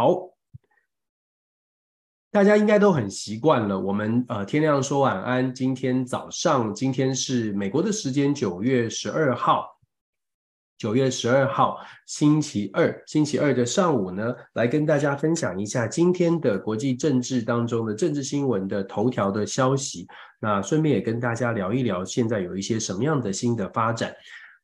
好，大家应该都很习惯了。我们呃，天亮说晚安。今天早上，今天是美国的时间九月十二号，九月十二号星期二，星期二的上午呢，来跟大家分享一下今天的国际政治当中的政治新闻的头条的消息。那顺便也跟大家聊一聊，现在有一些什么样的新的发展。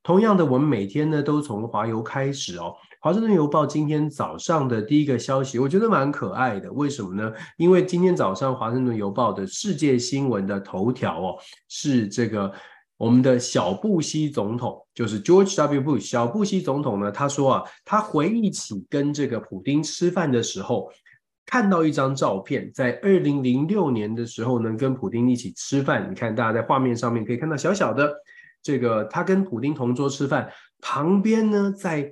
同样的，我们每天呢都从华邮开始哦。华盛顿邮报今天早上的第一个消息，我觉得蛮可爱的。为什么呢？因为今天早上华盛顿邮报的世界新闻的头条哦，是这个我们的小布希总统，就是 George W. Bush。小布希总统呢，他说啊，他回忆起跟这个普丁吃饭的时候，看到一张照片，在二零零六年的时候呢，跟普丁一起吃饭。你看，大家在画面上面可以看到小小的。这个他跟普丁同桌吃饭，旁边呢，在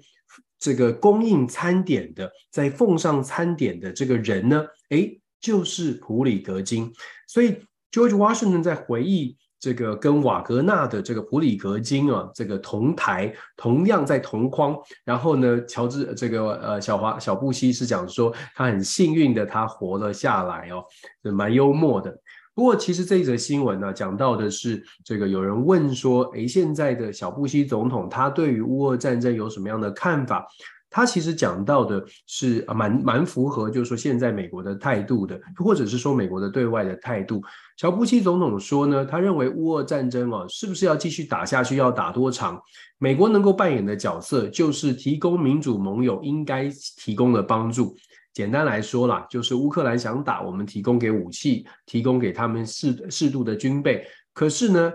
这个供应餐点的，在奉上餐点的这个人呢，诶，就是普里格金。所以 George Washington 在回忆这个跟瓦格纳的这个普里格金啊，这个同台，同样在同框。然后呢，乔治这个呃小华小布希是讲说，他很幸运的他活了下来哦，蛮幽默的。不过，其实这一则新闻呢，讲到的是这个有人问说，诶，现在的小布希总统他对于乌俄战争有什么样的看法？他其实讲到的是蛮蛮符合，就是说现在美国的态度的，或者是说美国的对外的态度。小布希总统说呢，他认为乌俄战争啊，是不是要继续打下去，要打多长？美国能够扮演的角色，就是提供民主盟友应该提供的帮助。简单来说啦，就是乌克兰想打，我们提供给武器，提供给他们适适度的军备。可是呢，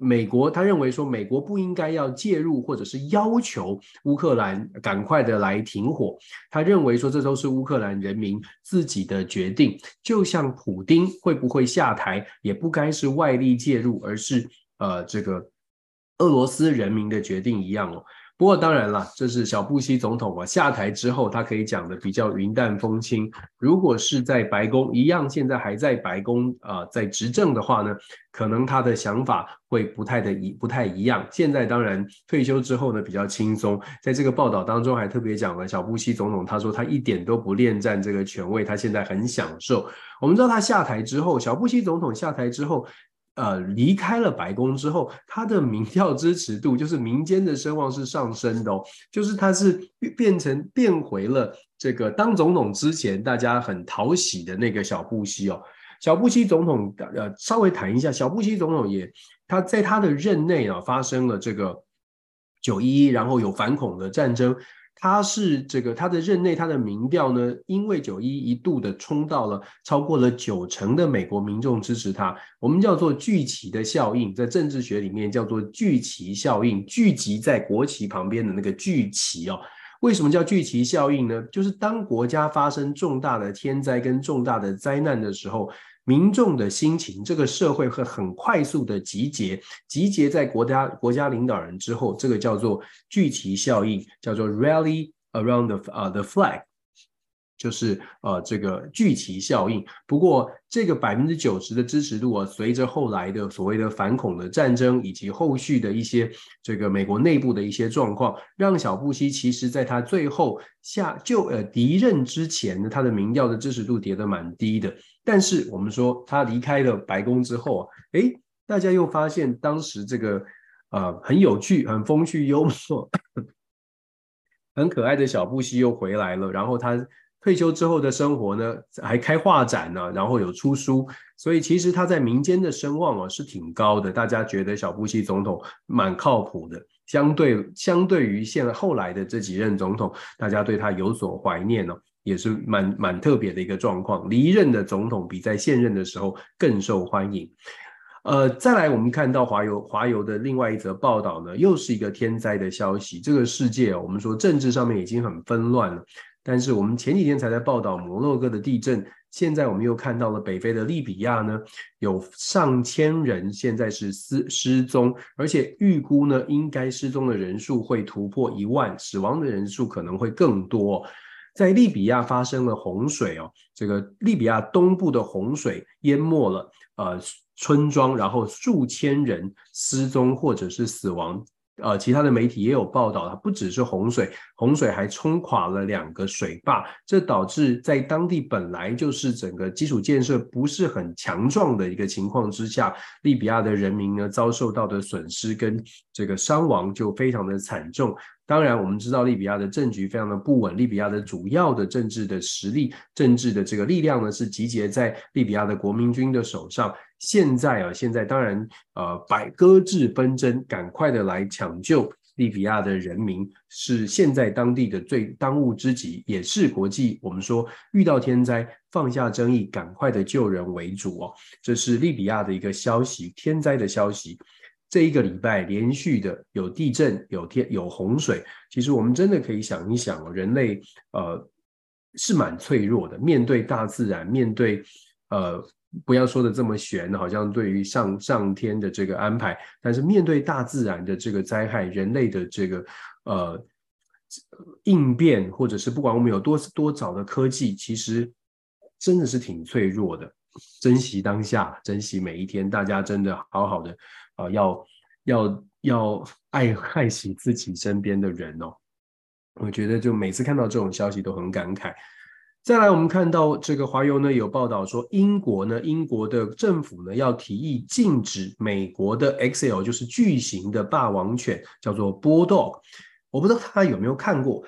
美国他认为说，美国不应该要介入，或者是要求乌克兰赶快的来停火。他认为说，这都是乌克兰人民自己的决定。就像普丁会不会下台，也不该是外力介入，而是呃这个俄罗斯人民的决定一样哦。不过当然了，这是小布希总统啊下台之后，他可以讲的比较云淡风轻。如果是在白宫一样，现在还在白宫啊、在执政的话呢，可能他的想法会不太的一不太一样。现在当然退休之后呢，比较轻松。在这个报道当中还特别讲了小布希总统，他说他一点都不恋战这个权位，他现在很享受。我们知道他下台之后，小布希总统下台之后。呃，离开了白宫之后，他的民调支持度，就是民间的声望是上升的哦，就是他是变成变回了这个当总统之前大家很讨喜的那个小布希哦。小布希总统，呃，稍微谈一下，小布希总统也他在他的任内啊发生了这个九一一，然后有反恐的战争。他是这个他的任内，他的民调呢，因为九一一度的冲到了超过了九成的美国民众支持他，我们叫做聚集的效应，在政治学里面叫做聚集效应，聚集在国旗旁边的那个聚集哦。为什么叫聚集效应呢？就是当国家发生重大的天灾跟重大的灾难的时候。民众的心情，这个社会会很快速的集结，集结在国家国家领导人之后，这个叫做聚集效应，叫做 rally around the 啊、uh, the flag，就是呃这个聚集效应。不过这个百分之九十的支持度啊，随着后来的所谓的反恐的战争以及后续的一些这个美国内部的一些状况，让小布希其实在他最后下就呃离任之前呢，他的民调的支持度跌得蛮低的。但是我们说他离开了白宫之后啊，诶，大家又发现当时这个呃很有趣、很风趣幽默、很可爱的小布希又回来了。然后他退休之后的生活呢，还开画展呢，然后有出书，所以其实他在民间的声望啊是挺高的。大家觉得小布希总统蛮靠谱的，相对相对于现在后来的这几任总统，大家对他有所怀念呢。也是蛮蛮特别的一个状况，离任的总统比在现任的时候更受欢迎。呃，再来我们看到华邮华邮的另外一则报道呢，又是一个天灾的消息。这个世界我们说政治上面已经很纷乱了，但是我们前几天才在报道摩洛哥的地震，现在我们又看到了北非的利比亚呢，有上千人现在是失失踪，而且预估呢，应该失踪的人数会突破一万，死亡的人数可能会更多。在利比亚发生了洪水哦，这个利比亚东部的洪水淹没了呃村庄，然后数千人失踪或者是死亡。呃，其他的媒体也有报道，它不只是洪水，洪水还冲垮了两个水坝，这导致在当地本来就是整个基础建设不是很强壮的一个情况之下，利比亚的人民呢遭受到的损失跟这个伤亡就非常的惨重。当然，我们知道利比亚的政局非常的不稳，利比亚的主要的政治的实力、政治的这个力量呢是集结在利比亚的国民军的手上。现在啊，现在当然，呃，百搁置纷争，赶快的来抢救利比亚的人民，是现在当地的最当务之急，也是国际我们说遇到天灾放下争议，赶快的救人为主哦。这是利比亚的一个消息，天灾的消息。这一个礼拜连续的有地震、有天、有洪水，其实我们真的可以想一想，人类呃是蛮脆弱的，面对大自然，面对呃。不要说的这么玄，好像对于上上天的这个安排，但是面对大自然的这个灾害，人类的这个呃应变，或者是不管我们有多多早的科技，其实真的是挺脆弱的。珍惜当下，珍惜每一天，大家真的好好的啊、要要要爱 爱惜自己身边的人哦。我觉得就每次看到这种消息都很感慨。再来，我们看到这个华邮呢有报道说，英国呢，英国的政府呢要提议禁止美国的 XL，就是巨型的霸王犬，叫做 Bulldog。我不知道大家有没有看过，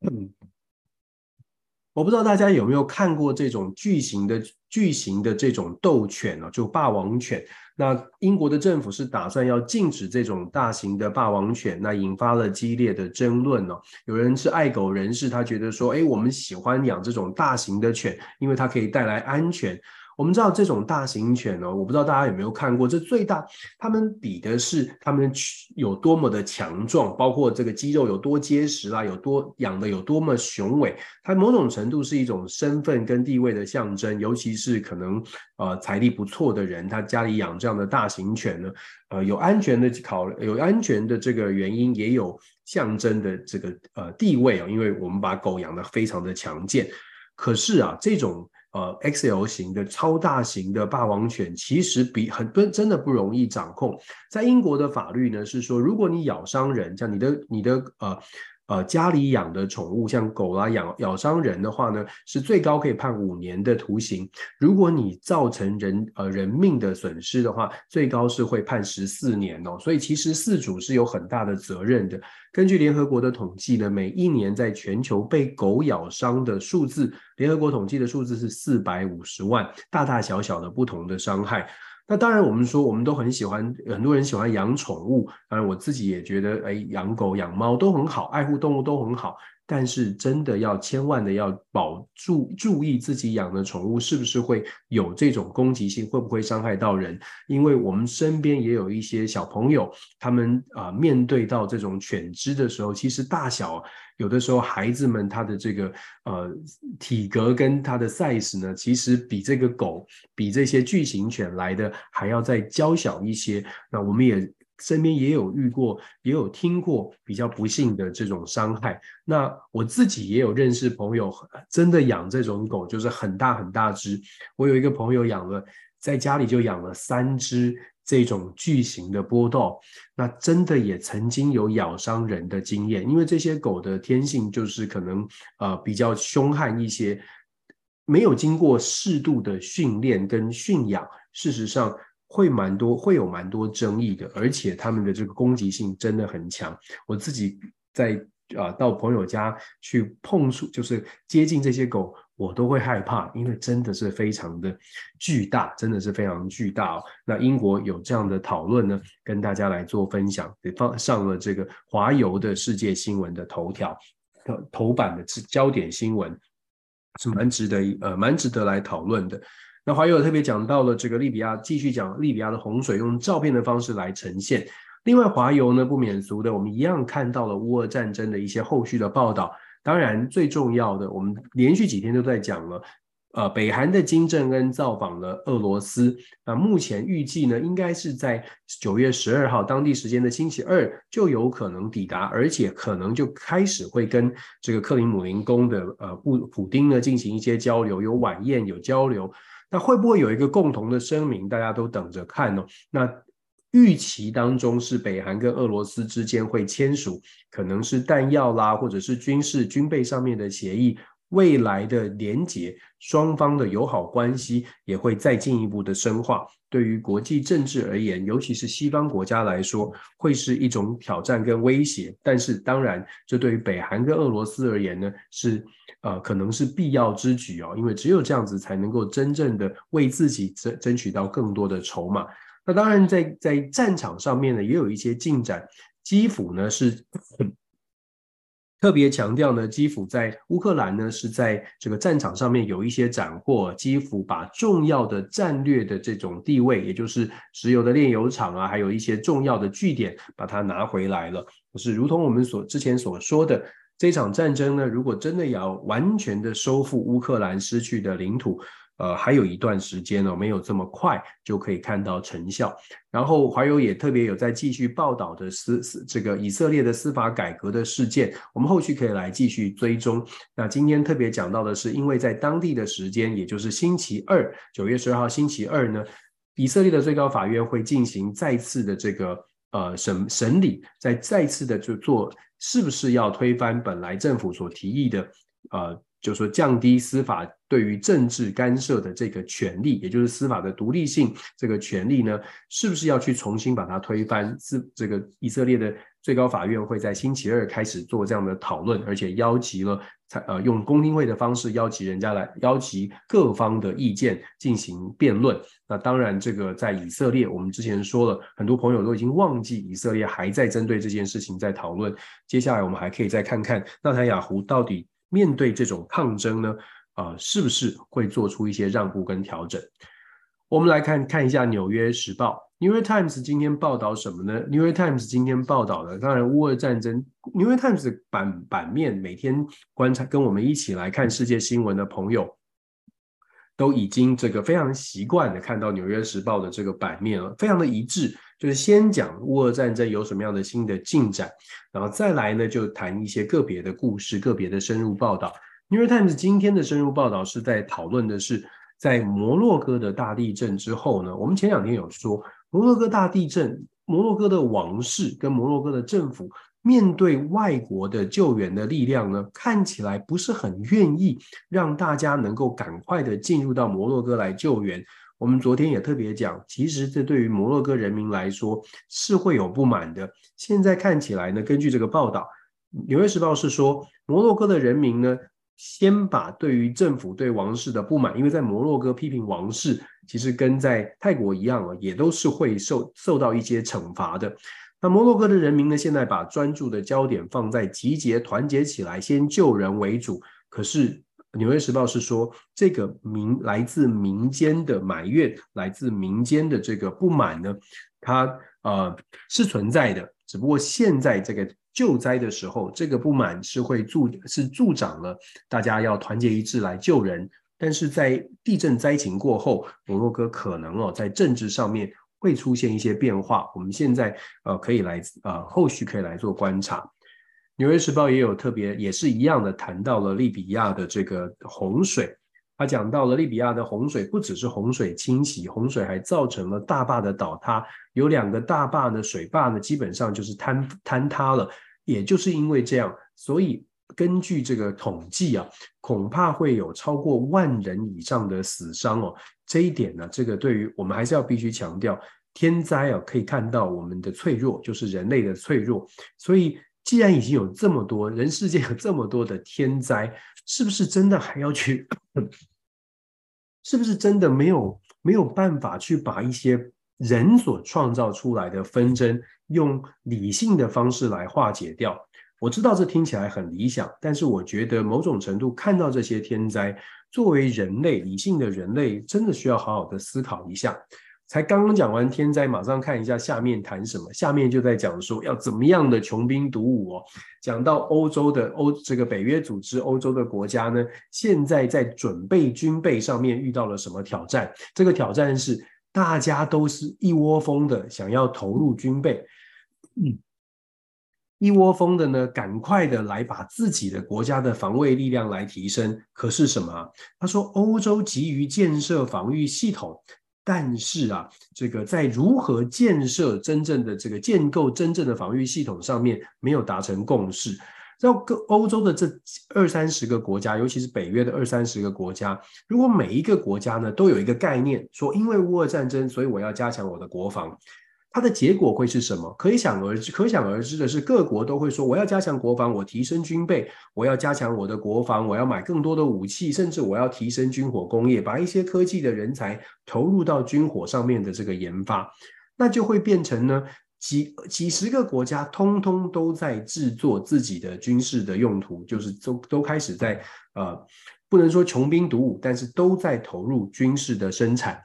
我不知道大家有没有看过这种巨型的巨型的这种斗犬呢，就霸王犬。那英国的政府是打算要禁止这种大型的霸王犬，那引发了激烈的争论哦。有人是爱狗人士，他觉得说，哎，我们喜欢养这种大型的犬，因为它可以带来安全。我们知道这种大型犬呢，我不知道大家有没有看过，这最大，他们比的是他们有多么的强壮，包括这个肌肉有多结实啦，有多养的有多么雄伟，它某种程度是一种身份跟地位的象征，尤其是可能呃财力不错的人，他家里养这样的大型犬呢，呃有安全的考有安全的这个原因，也有象征的这个呃地位啊，因为我们把狗养得非常的强健，可是啊这种。呃，XL 型的超大型的霸王犬，其实比很多真的不容易掌控。在英国的法律呢，是说，如果你咬伤人，像你的你的呃。呃，家里养的宠物像狗啦，咬咬伤人的话呢，是最高可以判五年的徒刑。如果你造成人呃人命的损失的话，最高是会判十四年哦。所以其实饲主是有很大的责任的。根据联合国的统计呢，每一年在全球被狗咬伤的数字，联合国统计的数字是四百五十万，大大小小的不同的伤害。那当然，我们说我们都很喜欢，很多人喜欢养宠物。当然，我自己也觉得，哎，养狗养猫都很好，爱护动物都很好。但是，真的要千万的要保注注意自己养的宠物是不是会有这种攻击性，会不会伤害到人？因为我们身边也有一些小朋友，他们啊、面对到这种犬只的时候，其实大小。有的时候，孩子们他的这个呃体格跟他的 size 呢，其实比这个狗、比这些巨型犬来的还要再娇小一些。那我们也身边也有遇过，也有听过比较不幸的这种伤害。那我自己也有认识朋友，真的养这种狗，就是很大很大只。我有一个朋友养了，在家里就养了三只。这种巨型的波道，那真的也曾经有咬伤人的经验，因为这些狗的天性就是可能呃比较凶悍一些，没有经过适度的训练跟驯养，事实上会蛮多会有蛮多争议的，而且他们的这个攻击性真的很强。我自己在啊、呃、到朋友家去碰触，就是接近这些狗。我都会害怕，因为真的是非常的巨大，真的是非常巨大哦。那英国有这样的讨论呢，跟大家来做分享，也放上了这个华邮的世界新闻的头条，头头版的焦点新闻，是蛮值得呃蛮值得来讨论的。那华邮特别讲到了这个利比亚，继续讲利比亚的洪水，用照片的方式来呈现。另外，华邮呢不免俗的，我们一样看到了乌俄战争的一些后续的报道。当然，最重要的，我们连续几天都在讲了，呃，北韩的金正恩造访了俄罗斯，那目前预计呢，应该是在九月十二号当地时间的星期二就有可能抵达，而且可能就开始会跟这个克里姆林宫的呃布普丁呢进行一些交流，有晚宴，有交流，那会不会有一个共同的声明？大家都等着看哦。那预期当中是北韩跟俄罗斯之间会签署，可能是弹药啦，或者是军事军备上面的协议。未来的连结，双方的友好关系也会再进一步的深化。对于国际政治而言，尤其是西方国家来说，会是一种挑战跟威胁。但是，当然，这对于北韩跟俄罗斯而言呢，是呃可能是必要之举哦，因为只有这样子才能够真正的为自己争争取到更多的筹码。那当然在，在在战场上面呢，也有一些进展。基辅呢是。特别强调呢，基辅在乌克兰呢是在这个战场上面有一些斩获，基辅把重要的战略的这种地位，也就是石油的炼油厂啊，还有一些重要的据点，把它拿回来了。可是如同我们所之前所说的，这场战争呢，如果真的要完全的收复乌克兰失去的领土。呃，还有一段时间呢，没有这么快就可以看到成效。然后，华友也特别有在继续报道的司司这个以色列的司法改革的事件，我们后续可以来继续追踪。那今天特别讲到的是，因为在当地的时间，也就是星期二，九月十二号星期二呢，以色列的最高法院会进行再次的这个呃审审理，再再次的就做是不是要推翻本来政府所提议的呃。就是说，降低司法对于政治干涉的这个权利，也就是司法的独立性这个权利呢，是不是要去重新把它推翻？是这个以色列的最高法院会在星期二开始做这样的讨论，而且邀集了，呃，用公听会的方式邀集人家来，邀集各方的意见进行辩论。那当然，这个在以色列，我们之前说了，很多朋友都已经忘记以色列还在针对这件事情在讨论。接下来我们还可以再看看纳坦雅胡到底。面对这种抗争呢，啊、呃，是不是会做出一些让步跟调整？我们来看看一下《纽约时报》（New York Times） 今天报道什么呢？《New York Times》今天报道的，当然乌俄战争，《New York Times》的版版面，每天观察跟我们一起来看世界新闻的朋友，都已经这个非常习惯的看到《纽约时报》的这个版面了，非常的一致。就是先讲乌俄战争有什么样的新的进展，然后再来呢，就谈一些个别的故事、个别的深入报道。New York Times 今天的深入报道是在讨论的是，在摩洛哥的大地震之后呢，我们前两天有说，摩洛哥大地震，摩洛哥的王室跟摩洛哥的政府面对外国的救援的力量呢，看起来不是很愿意让大家能够赶快的进入到摩洛哥来救援。我们昨天也特别讲，其实这对于摩洛哥人民来说是会有不满的。现在看起来呢，根据这个报道，《纽约时报》是说，摩洛哥的人民呢，先把对于政府对王室的不满，因为在摩洛哥批评王室，其实跟在泰国一样啊，也都是会受受到一些惩罚的。那摩洛哥的人民呢，现在把专注的焦点放在集结团结起来，先救人为主。可是。《纽约时报》是说，这个民来自民间的埋怨，来自民间的这个不满呢，它呃是存在的。只不过现在这个救灾的时候，这个不满是会助是助长了大家要团结一致来救人。但是在地震灾情过后，摩洛哥可能哦在政治上面会出现一些变化。我们现在呃可以来呃后续可以来做观察。纽约时报也有特别，也是一样的谈到了利比亚的这个洪水。他讲到了利比亚的洪水，不只是洪水侵袭，洪水还造成了大坝的倒塌。有两个大坝呢，水坝呢，基本上就是坍坍塌了。也就是因为这样，所以根据这个统计啊，恐怕会有超过万人以上的死伤哦。这一点呢，这个对于我们还是要必须强调，天灾啊，可以看到我们的脆弱，就是人类的脆弱，所以。既然已经有这么多人世间有这么多的天灾，是不是真的还要去？是不是真的没有没有办法去把一些人所创造出来的纷争，用理性的方式来化解掉？我知道这听起来很理想，但是我觉得某种程度看到这些天灾，作为人类理性的人类，真的需要好好的思考一下。才刚刚讲完天灾，马上看一下下面谈什么。下面就在讲说要怎么样的穷兵黩武哦。讲到欧洲的欧这个北约组织，欧洲的国家呢，现在在准备军备上面遇到了什么挑战？这个挑战是大家都是一窝蜂的想要投入军备，嗯，一窝蜂的呢，赶快的来把自己的国家的防卫力量来提升。可是什么？他说欧洲急于建设防御系统。但是啊，这个在如何建设真正的这个建构真正的防御系统上面没有达成共识。在各欧洲的这二三十个国家，尤其是北约的二三十个国家，如果每一个国家呢都有一个概念，说因为乌俄战争，所以我要加强我的国防。它的结果会是什么？可以想而知，可想而知的是，各国都会说：我要加强国防，我提升军备，我要加强我的国防，我要买更多的武器，甚至我要提升军火工业，把一些科技的人才投入到军火上面的这个研发，那就会变成呢几几十个国家通通都在制作自己的军事的用途，就是都都开始在呃，不能说穷兵黩武，但是都在投入军事的生产。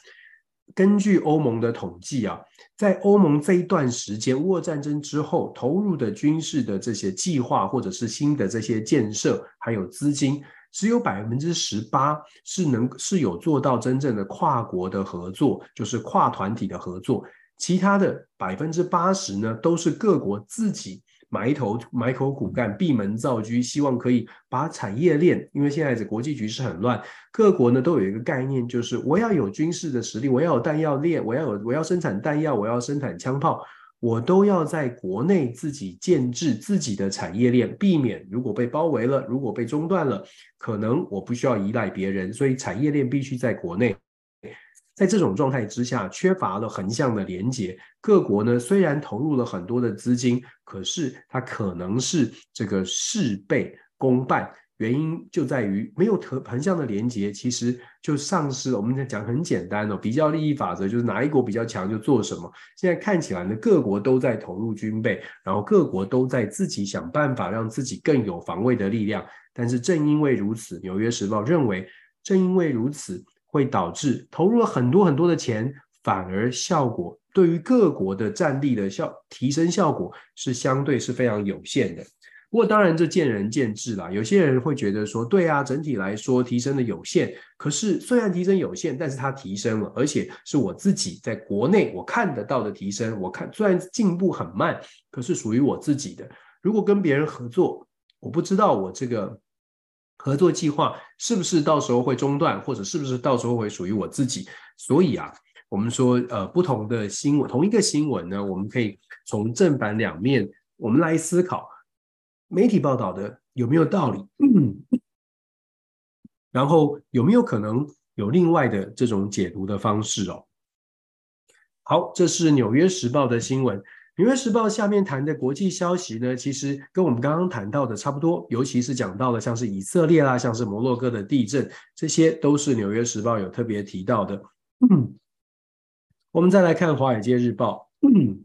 根据欧盟的统计啊，在欧盟这一段时间，乌俄战争之后投入的军事的这些计划，或者是新的这些建设，还有资金，只有百分之十八是能是有做到真正的跨国的合作，就是跨团体的合作，其他的百分之八十呢，都是各国自己。埋头埋头苦干，闭门造车，希望可以把产业链，因为现在的国际局势很乱，各国呢都有一个概念，就是我要有军事的实力，我要有弹药链，我要有我要生产弹药，我要生产枪炮，我都要在国内自己建制自己的产业链，避免如果被包围了，如果被中断了，可能我不需要依赖别人，所以产业链必须在国内。在这种状态之下，缺乏了横向的连接。各国呢，虽然投入了很多的资金，可是它可能是这个事倍功半。原因就在于没有横横向的连接，其实就丧失了。我们在讲很简单哦，比较利益法则就是哪一国比较强就做什么。现在看起来呢，各国都在投入军备，然后各国都在自己想办法让自己更有防卫的力量。但是正因为如此，《纽约时报》认为，正因为如此。会导致投入了很多很多的钱，反而效果对于各国的战力的效提升效果是相对是非常有限的。不过当然这见仁见智啦，有些人会觉得说，对啊，整体来说提升的有限。可是虽然提升有限，但是它提升了，而且是我自己在国内我看得到的提升。我看虽然进步很慢，可是属于我自己的。如果跟别人合作，我不知道我这个。合作计划是不是到时候会中断，或者是不是到时候会属于我自己？所以啊，我们说，呃，不同的新闻，同一个新闻呢，我们可以从正反两面，我们来思考媒体报道的有没有道理，然后有没有可能有另外的这种解读的方式哦。好，这是《纽约时报》的新闻。《纽约时报》下面谈的国际消息呢，其实跟我们刚刚谈到的差不多，尤其是讲到了像是以色列啦，像是摩洛哥的地震，这些都是《纽约时报》有特别提到的。我们再来看《华尔街日报》。嗯，《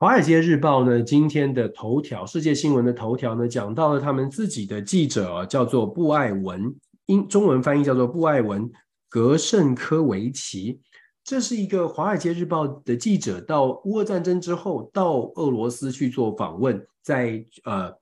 华尔街日报》呢，今天的头条，世界新闻的头条呢，讲到了他们自己的记者啊，叫做布艾文，英中文翻译叫做布艾文·格圣科维奇。这是一个《华尔街日报》的记者到乌俄战争之后到俄罗斯去做访问，在呃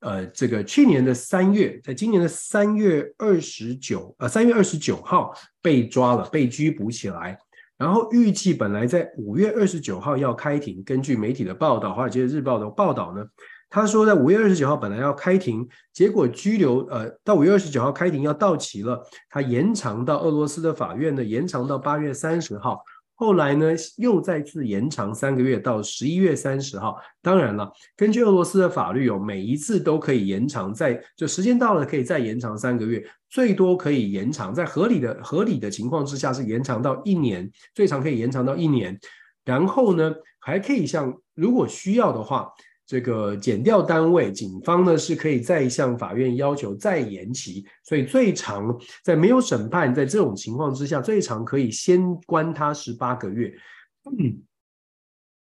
呃这个去年的三月，在今年的三月二十九呃三月二十九号被抓了，被拘捕起来，然后预计本来在五月二十九号要开庭。根据媒体的报道，《华尔街日报》的报道呢。他说，在五月二十九号本来要开庭，结果拘留，呃，到五月二十九号开庭要到期了，他延长到俄罗斯的法院呢，延长到八月三十号，后来呢又再次延长三个月到十一月三十号。当然了，根据俄罗斯的法律哦，每一次都可以延长在，在就时间到了可以再延长三个月，最多可以延长在合理的合理的情况之下是延长到一年，最长可以延长到一年，然后呢还可以像如果需要的话。这个减掉单位，警方呢是可以再向法院要求再延期，所以最长在没有审判，在这种情况之下，最长可以先关他十八个月。嗯，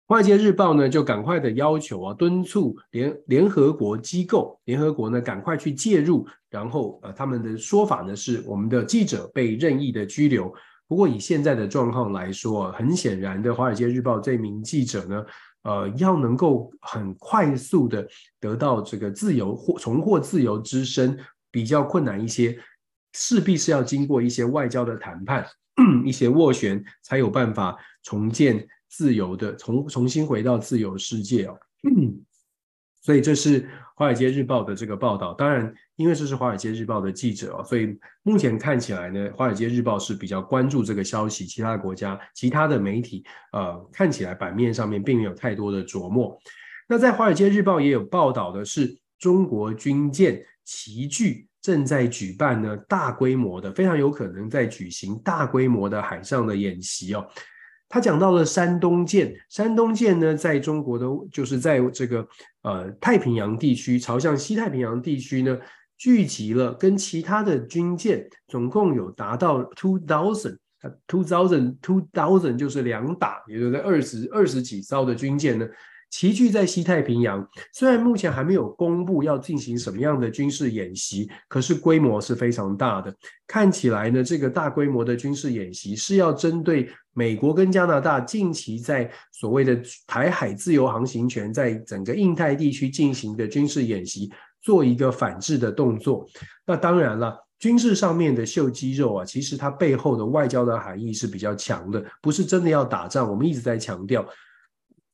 华尔街日报呢就赶快的要求啊，敦促联联合国机构，联合国呢赶快去介入，然后呃他们的说法呢是我们的记者被任意的拘留。不过以现在的状况来说，很显然的，华尔街日报这名记者呢。呃，要能够很快速的得到这个自由或重获自由之身，比较困难一些，势必是要经过一些外交的谈判，一些斡旋，才有办法重建自由的，重重新回到自由世界哦。所以这是《华尔街日报》的这个报道。当然，因为这是《华尔街日报》的记者哦，所以目前看起来呢，《华尔街日报》是比较关注这个消息。其他的国家、其他的媒体，呃，看起来版面上面并没有太多的琢磨。那在《华尔街日报》也有报道的是，中国军舰齐聚正在举办呢大规模的，非常有可能在举行大规模的海上的演习哦。他讲到了山东舰，山东舰呢，在中国的，就是在这个呃太平洋地区，朝向西太平洋地区呢，聚集了跟其他的军舰，总共有达到 two thousand，two thousand，two thousand 就是两打，也就是二十二十几艘的军舰呢。齐聚在西太平洋，虽然目前还没有公布要进行什么样的军事演习，可是规模是非常大的。看起来呢，这个大规模的军事演习是要针对美国跟加拿大近期在所谓的台海自由航行权，在整个印太地区进行的军事演习，做一个反制的动作。那当然了，军事上面的秀肌肉啊，其实它背后的外交的含义是比较强的，不是真的要打仗。我们一直在强调。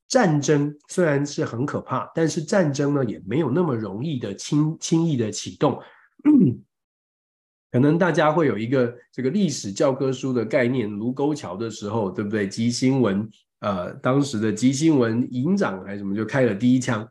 战争虽然是很可怕，但是战争呢也没有那么容易的轻轻易的启动。可能大家会有一个这个历史教科书的概念，卢沟桥的时候，对不对？吉星文，呃，当时的吉星文营长还是什么就开了第一枪。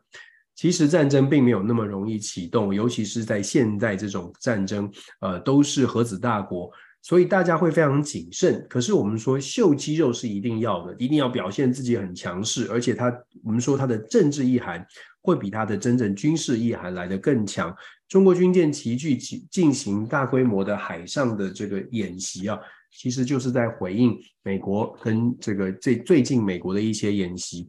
其实战争并没有那么容易启动，尤其是在现在这种战争，呃，都是核子大国。所以大家会非常谨慎，可是我们说秀肌肉是一定要的，一定要表现自己很强势，而且他我们说他的政治意涵会比他的真正军事意涵来得更强。中国军舰齐聚进行大规模的海上的这个演习啊，其实就是在回应美国跟这个最最近美国的一些演习。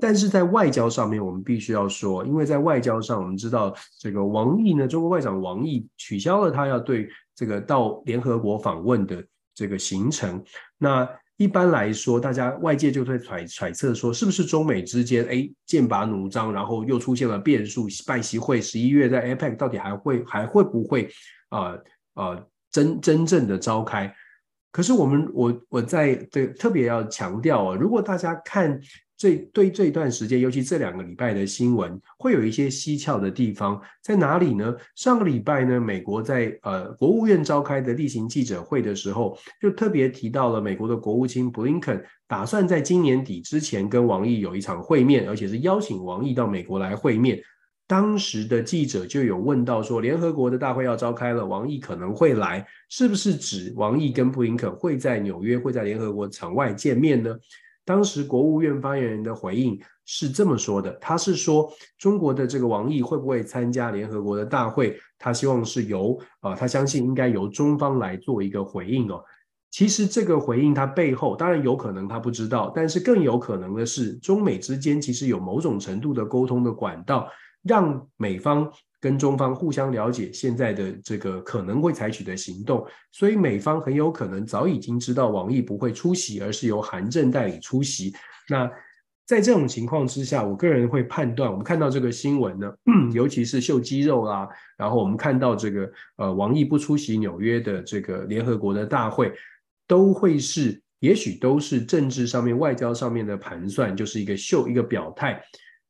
但是在外交上面，我们必须要说，因为在外交上，我们知道这个王毅呢，中国外长王毅取消了他要对。这个到联合国访问的这个行程，那一般来说，大家外界就会揣揣测说，是不是中美之间哎剑拔弩张，然后又出现了变数？拜习会十一月在 APEC 到底还会还会不会啊、呃呃、真真正的召开？可是我们我我在这特别要强调啊，如果大家看。这对这段时间，尤其这两个礼拜的新闻，会有一些蹊跷的地方在哪里呢？上个礼拜呢，美国在呃国务院召开的例行记者会的时候，就特别提到了美国的国务卿布林肯打算在今年底之前跟王毅有一场会面，而且是邀请王毅到美国来会面。当时的记者就有问到说，联合国的大会要召开了，王毅可能会来，是不是指王毅跟布林肯会在纽约，会在联合国场外见面呢？当时国务院发言人的回应是这么说的，他是说中国的这个王毅会不会参加联合国的大会，他希望是由啊，他相信应该由中方来做一个回应哦。其实这个回应他背后当然有可能他不知道，但是更有可能的是中美之间其实有某种程度的沟通的管道，让美方。跟中方互相了解现在的这个可能会采取的行动，所以美方很有可能早已经知道王毅不会出席，而是由韩正代理出席。那在这种情况之下，我个人会判断，我们看到这个新闻呢，尤其是秀肌肉啦，然后我们看到这个呃王毅不出席纽约的这个联合国的大会，都会是也许都是政治上面、外交上面的盘算，就是一个秀一个表态。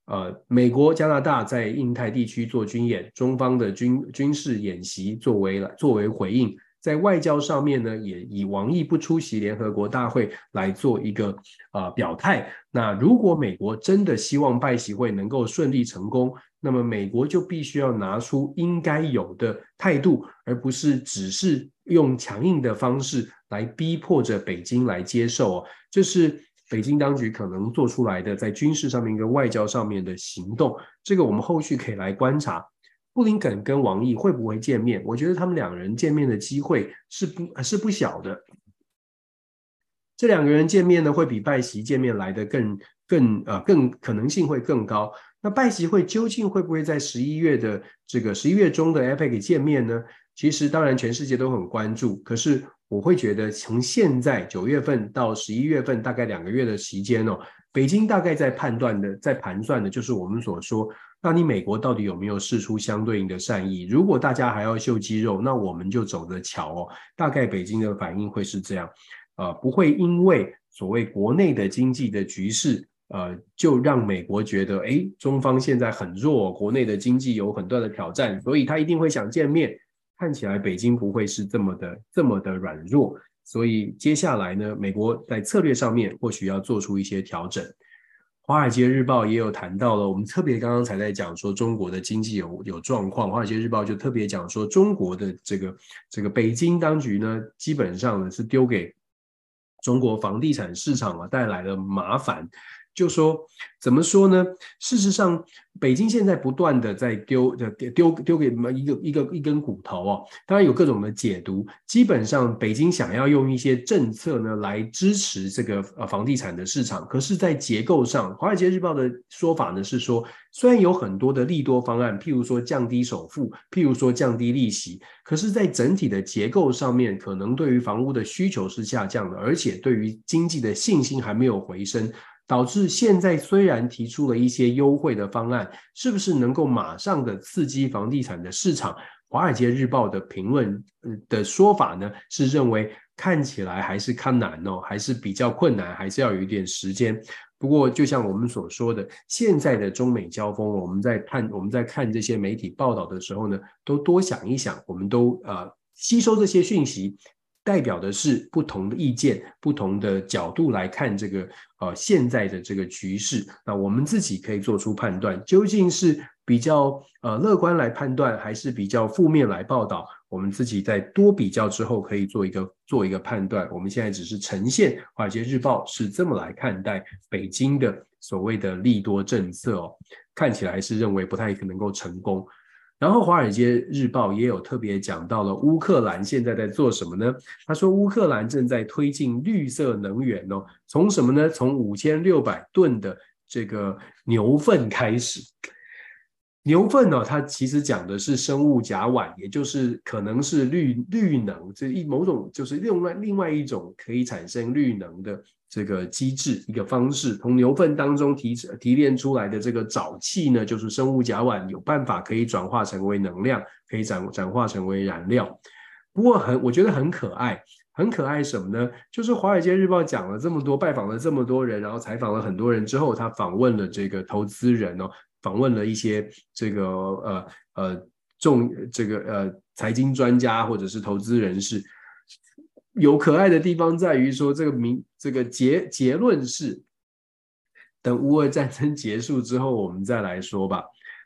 呃，美国、加拿大在印太地区做军演，中方的军军事演习作为了作为回应，在外交上面呢，也以王毅不出席联合国大会来做一个呃表态。那如果美国真的希望拜习会能够顺利成功，那么美国就必须要拿出应该有的态度，而不是只是用强硬的方式来逼迫着北京来接受哦，这是。北京当局可能做出来的在军事上面跟外交上面的行动，这个我们后续可以来观察。布林肯跟王毅会不会见面？我觉得他们两人见面的机会是不，是不小的。这两个人见面呢，会比拜习见面来的更更呃更可能性会更高。那拜习会究竟会不会在十一月的这个十一月中的 APEC 见面呢？其实当然全世界都很关注，可是。我会觉得，从现在九月份到十一月份，大概两个月的时间哦，北京大概在判断的，在盘算的，就是我们所说，那你美国到底有没有释出相对应的善意？如果大家还要秀肌肉，那我们就走着瞧哦。大概北京的反应会是这样，呃，不会因为所谓国内的经济的局势，呃，就让美国觉得，哎，中方现在很弱，国内的经济有很多的挑战，所以他一定会想见面。看起来北京不会是这么的这么的软弱，所以接下来呢，美国在策略上面或许要做出一些调整。华尔街日报也有谈到了，我们特别刚刚才在讲说中国的经济有有状况，华尔街日报就特别讲说中国的这个这个北京当局呢，基本上呢是丢给中国房地产市场啊带来了麻烦。就说怎么说呢？事实上，北京现在不断的在丢的丢丢给一个一个一根骨头哦。当然有各种的解读。基本上，北京想要用一些政策呢来支持这个呃房地产的市场。可是，在结构上，《华尔街日报》的说法呢是说，虽然有很多的利多方案，譬如说降低首付，譬如说降低利息，可是，在整体的结构上面，可能对于房屋的需求是下降的，而且对于经济的信心还没有回升。导致现在虽然提出了一些优惠的方案，是不是能够马上的刺激房地产的市场？华尔街日报的评论的说法呢，是认为看起来还是看难哦，还是比较困难，还是要有一点时间。不过，就像我们所说的，现在的中美交锋，我们在看我们在看这些媒体报道的时候呢，都多想一想，我们都呃吸收这些讯息。代表的是不同的意见、不同的角度来看这个呃现在的这个局势，那我们自己可以做出判断，究竟是比较呃乐观来判断，还是比较负面来报道？我们自己在多比较之后，可以做一个做一个判断。我们现在只是呈现《华尔街日报》是这么来看待北京的所谓的利多政策哦，看起来是认为不太可能够成功。然后，《华尔街日报》也有特别讲到了乌克兰现在在做什么呢？他说，乌克兰正在推进绿色能源哦，从什么呢？从五千六百吨的这个牛粪开始。牛粪呢，它其实讲的是生物甲烷，也就是可能是绿绿能这一某种，就是另外另外一种可以产生绿能的。这个机制一个方式，从牛粪当中提提炼出来的这个沼气呢，就是生物甲烷，有办法可以转化成为能量，可以转转化成为燃料。不过很，我觉得很可爱，很可爱什么呢？就是《华尔街日报》讲了这么多，拜访了这么多人，然后采访了很多人之后，他访问了这个投资人哦，访问了一些这个呃呃重这个呃财经专家或者是投资人士。有可爱的地方在于说，这个名这个结结论是，等乌俄战争结束之后，我们再来说吧。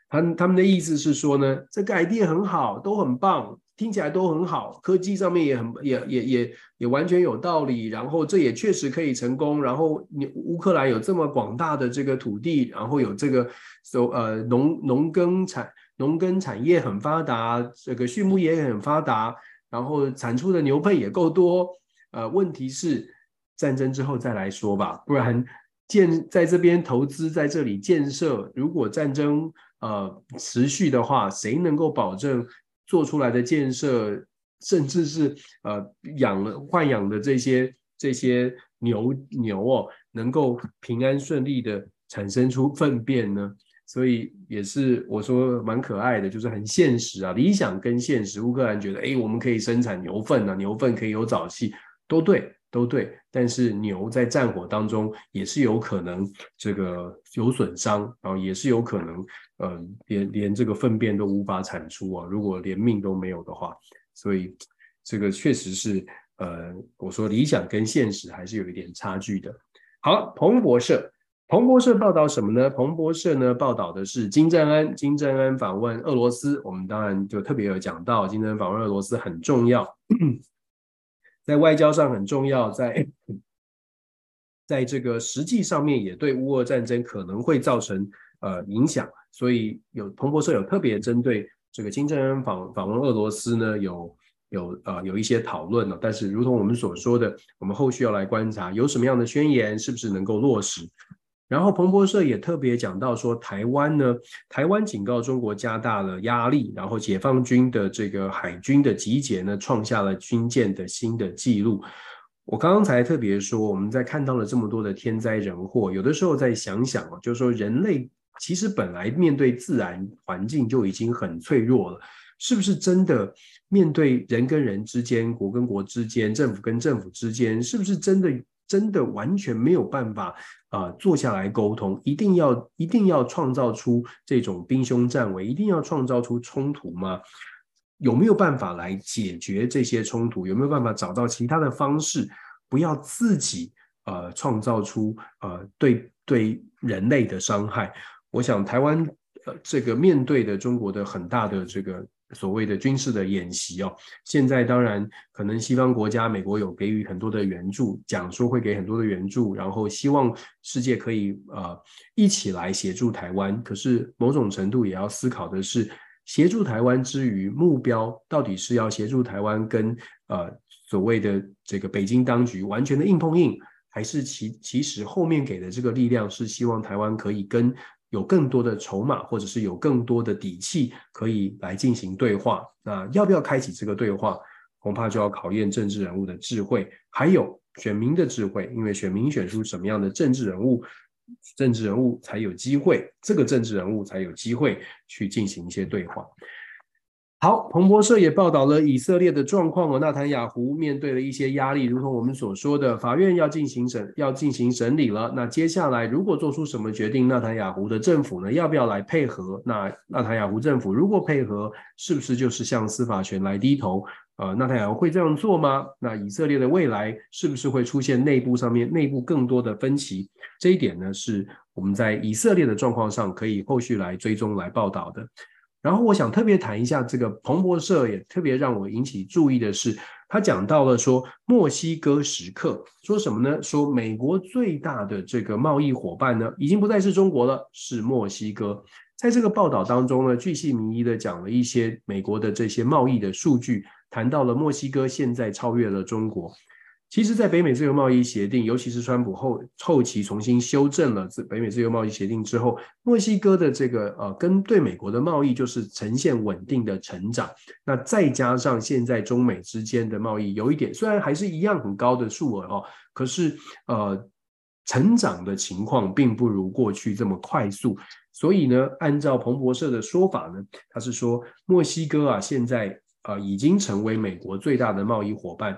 他他们的意思是说呢，这个 idea 很好，都很棒，听起来都很好，科技上面也很也也也也完全有道理。然后这也确实可以成功。然后你乌克兰有这么广大的这个土地，然后有这个 so, 呃农农耕产农耕产业很发达，这个畜牧业也很发达。然后产出的牛粪也够多，呃，问题是战争之后再来说吧，不然建在这边投资在这里建设，如果战争呃持续的话，谁能够保证做出来的建设，甚至是呃养了豢养的这些这些牛牛哦，能够平安顺利的产生出粪便呢？所以也是我说蛮可爱的，就是很现实啊，理想跟现实。乌克兰觉得，哎，我们可以生产牛粪啊，牛粪可以有沼气，都对，都对。但是牛在战火当中也是有可能这个有损伤，然后也是有可能，呃，连连这个粪便都无法产出啊。如果连命都没有的话，所以这个确实是，呃，我说理想跟现实还是有一点差距的。好，彭博社。彭博社报道什么呢？彭博社呢报道的是金正恩，金正恩访问俄罗斯。我们当然就特别有讲到，金正恩访问俄罗斯很重要，在外交上很重要，在在这个实际上面也对乌俄战争可能会造成呃影响，所以有彭博社有特别针对这个金正恩访访问俄罗斯呢有有呃有一些讨论了。但是如同我们所说的，我们后续要来观察有什么样的宣言是不是能够落实。然后彭博社也特别讲到说，台湾呢，台湾警告中国加大了压力，然后解放军的这个海军的集结呢，创下了军舰的新的纪录。我刚刚才特别说，我们在看到了这么多的天灾人祸，有的时候再想想啊，就是说人类其实本来面对自然环境就已经很脆弱了，是不是真的面对人跟人之间、国跟国之间、政府跟政府之间，是不是真的？真的完全没有办法啊、坐下来沟通，一定要一定要创造出这种兵凶战危，一定要创造出冲突吗？有没有办法来解决这些冲突？有没有办法找到其他的方式，不要自己呃创造出呃对对人类的伤害？我想台湾呃这个面对的中国的很大的这个所谓的军事的演习哦，现在当然可能西方国家美国有给予很多的援助，讲说会给很多的援助，然后希望世界可以呃一起来协助台湾。可是某种程度也要思考的是。协助台湾之余，目标到底是要协助台湾跟呃所谓的这个北京当局完全的硬碰硬，还是其其实后面给的这个力量是希望台湾可以跟有更多的筹码，或者是有更多的底气，可以来进行对话？那要不要开启这个对话，恐怕就要考验政治人物的智慧，还有选民的智慧，因为选民选出什么样的政治人物。政治人物才有机会，这个政治人物才有机会去进行一些对话。好，彭博社也报道了以色列的状况哦，纳坦雅胡面对了一些压力，如同我们所说的，法院要进行审，要进行审理了。那接下来如果做出什么决定，纳坦雅胡的政府呢，要不要来配合？那纳坦雅胡政府如果配合，是不是就是向司法权来低头？呃，纳坦雅胡会这样做吗？那以色列的未来是不是会出现内部上面内部更多的分歧？这一点呢，是我们在以色列的状况上可以后续来追踪来报道的。然后我想特别谈一下这个彭博社也特别让我引起注意的是，他讲到了说墨西哥时刻说什么呢？说美国最大的这个贸易伙伴呢，已经不再是中国了，是墨西哥。在这个报道当中呢，巨细靡遗的讲了一些美国的这些贸易的数据。谈到了墨西哥现在超越了中国，其实，在北美自由贸易协定，尤其是川普后后期重新修正了北美自由贸易协定之后，墨西哥的这个呃跟对美国的贸易就是呈现稳定的成长。那再加上现在中美之间的贸易有一点，虽然还是一样很高的数额哦，可是呃成长的情况并不如过去这么快速。所以呢，按照彭博社的说法呢，他是说墨西哥啊现在。呃，已经成为美国最大的贸易伙伴，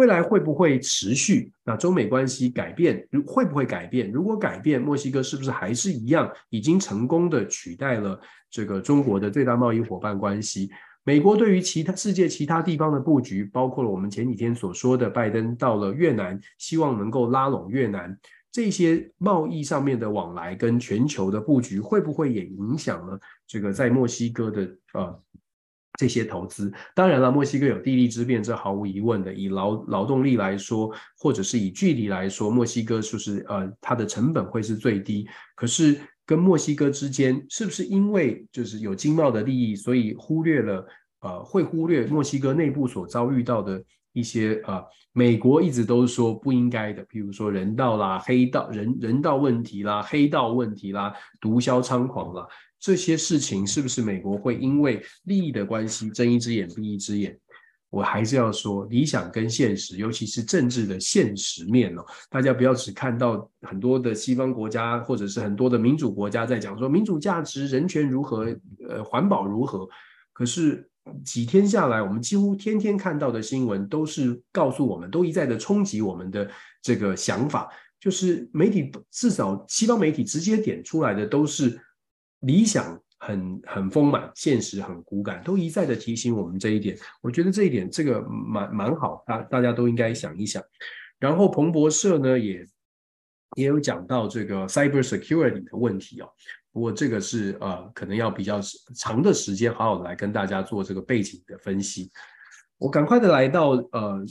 未来会不会持续？那中美关系改变如，会不会改变？如果改变，墨西哥是不是还是一样，已经成功的取代了这个中国的最大贸易伙伴关系？美国对于其他世界其他地方的布局，包括了我们前几天所说的拜登到了越南，希望能够拉拢越南，这些贸易上面的往来跟全球的布局，会不会也影响了这个在墨西哥的呃？这些投资，当然了，墨西哥有地利之便，这毫无疑问的。以劳劳动力来说，或者是以距离来说，墨西哥就是呃，它的成本会是最低。可是跟墨西哥之间，是不是因为就是有经贸的利益，所以忽略了呃，会忽略墨西哥内部所遭遇到的一些呃，美国一直都说不应该的，譬如说人道啦、黑道人人道问题啦、黑道问题啦、毒枭猖狂啦。这些事情是不是美国会因为利益的关系睁一只眼闭一只眼？我还是要说，理想跟现实，尤其是政治的现实面哦，大家不要只看到很多的西方国家或者是很多的民主国家在讲说民主价值、人权如何，呃，环保如何。可是几天下来，我们几乎天天看到的新闻都是告诉我们，都一再的冲击我们的这个想法，就是媒体至少西方媒体直接点出来的都是。理想很很丰满，现实很骨感，都一再的提醒我们这一点。我觉得这一点这个蛮蛮好，大大家都应该想一想。然后彭博社呢也也有讲到这个 cyber security 的问题哦。不过这个是呃可能要比较长的时间，好好的来跟大家做这个背景的分析。我赶快的来到呃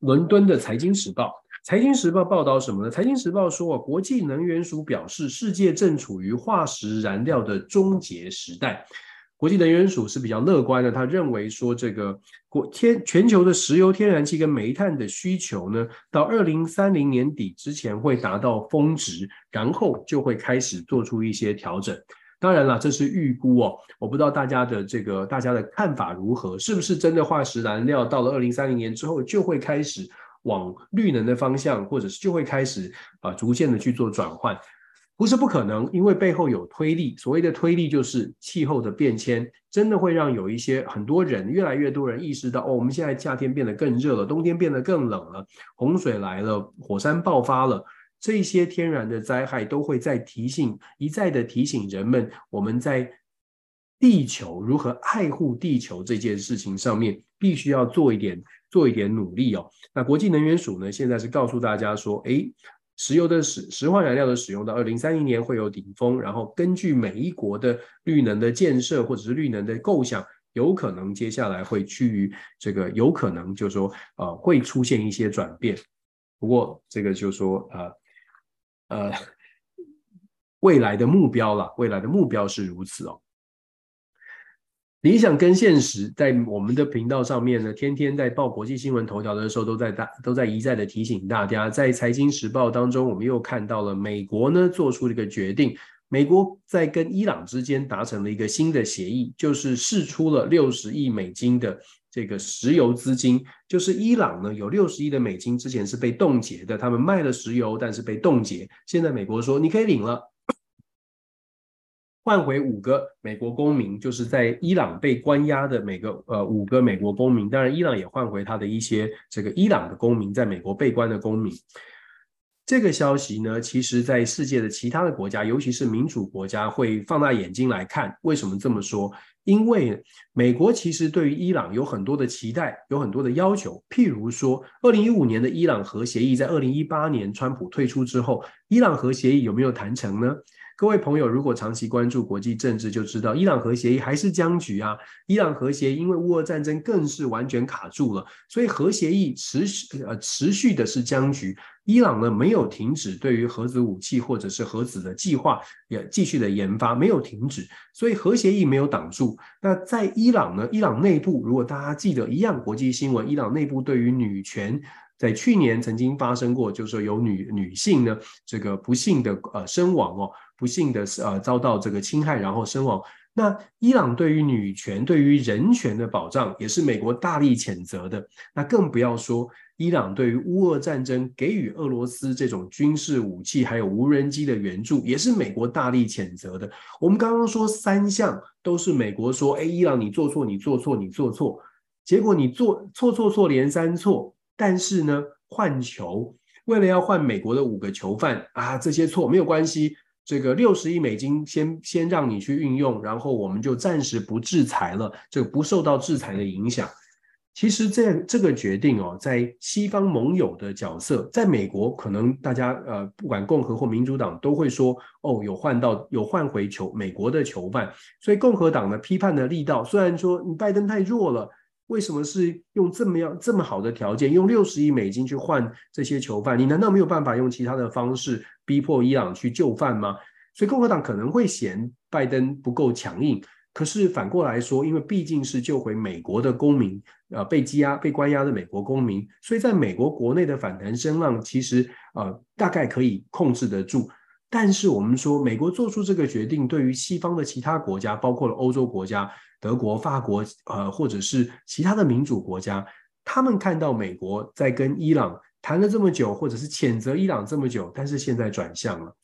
伦敦的财经时报。财经时报报道什么呢？财经时报说啊，国际能源署表示，世界正处于化石燃料的终结时代。国际能源署是比较乐观的，他认为说，这个国天全球的石油、天然气跟煤炭的需求呢，到二零三零年底之前会达到峰值，然后就会开始做出一些调整。当然了，这是预估哦，我不知道大家的这个大家的看法如何，是不是真的化石燃料到了二零三零年之后就会开始？往绿能的方向，或者是就会开始啊、逐渐的去做转换，不是不可能，因为背后有推力。所谓的推力就是气候的变迁，真的会让有一些很多人，越来越多人意识到，哦，我们现在夏天变得更热了，冬天变得更冷了，洪水来了，火山爆发了，这些天然的灾害都会在提醒，一再的提醒人们，我们在地球如何爱护地球这件事情上面，必须要做一点做一点努力哦。那国际能源署呢，现在是告诉大家说，哎。石油的使石化燃料的使用到二零三零年会有顶峰，然后根据每一国的绿能的建设或者是绿能的构想，有可能接下来会趋于这个有可能就是说呃会出现一些转变。不过这个就是说呃呃未来的目标了，未来的目标是如此哦。理想跟现实，在我们的频道上面呢，天天在报国际新闻头条的时候，都在大都在一再的提醒大家。在财经时报当中，我们又看到了美国呢做出了一个决定，美国在跟伊朗之间达成了一个新的协议，就是释出了六十亿美金的这个石油资金。就是伊朗呢有六十亿的美金之前是被冻结的，他们卖了石油，但是被冻结。现在美国说你可以领了。换回五个美国公民，就是在伊朗被关押的每个呃五个美国公民。当然，伊朗也换回他的一些这个伊朗的公民，在美国被关的公民。这个消息呢，其实在世界的其他的国家，尤其是民主国家，会放大眼睛来看。为什么这么说？因为美国其实对于伊朗有很多的期待，有很多的要求。譬如说，二零一五年的伊朗核协议，在二零一八年川普退出之后，伊朗核协议有没有谈成呢？各位朋友，如果长期关注国际政治，就知道伊朗核协议还是僵局啊。伊朗核协议因为乌俄战争更是完全卡住了，所以核协议持续呃持续的是僵局。伊朗呢没有停止对于核子武器或者是核子的计划，也继续的研发没有停止，所以核协议没有挡住。那在伊朗呢，伊朗内部如果大家记得一样国际新闻，伊朗内部对于女权。在去年曾经发生过，就是说有女女性呢，这个不幸的呃身亡哦，不幸的呃遭到这个侵害，然后身亡。那伊朗对于女权、对于人权的保障，也是美国大力谴责的。那更不要说伊朗对于乌俄战争给予俄罗斯这种军事武器还有无人机的援助，也是美国大力谴责的。我们刚刚说三项都是美国说，哎，伊朗你做错，你做错，你做错，结果你做错错错连三错。但是呢，换囚为了要换美国的五个囚犯啊，这些错没有关系。这个六十亿美金先先让你去运用，然后我们就暂时不制裁了，这个不受到制裁的影响。其实这这个决定哦，在西方盟友的角色，在美国可能大家呃，不管共和或民主党都会说哦，有换到有换回囚美国的囚犯，所以共和党的批判的力道虽然说你拜登太弱了。为什么是用这么样这么好的条件，用六十亿美金去换这些囚犯？你难道没有办法用其他的方式逼迫伊朗去就范吗？所以共和党可能会嫌拜登不够强硬。可是反过来说，因为毕竟是救回美国的公民，呃，被羁押、被关押的美国公民，所以在美国国内的反弹声浪其实呃大概可以控制得住。但是我们说，美国做出这个决定，对于西方的其他国家，包括了欧洲国家，德国、法国，呃，或者是其他的民主国家，他们看到美国在跟伊朗谈了这么久，或者是谴责伊朗这么久，但是现在转向了。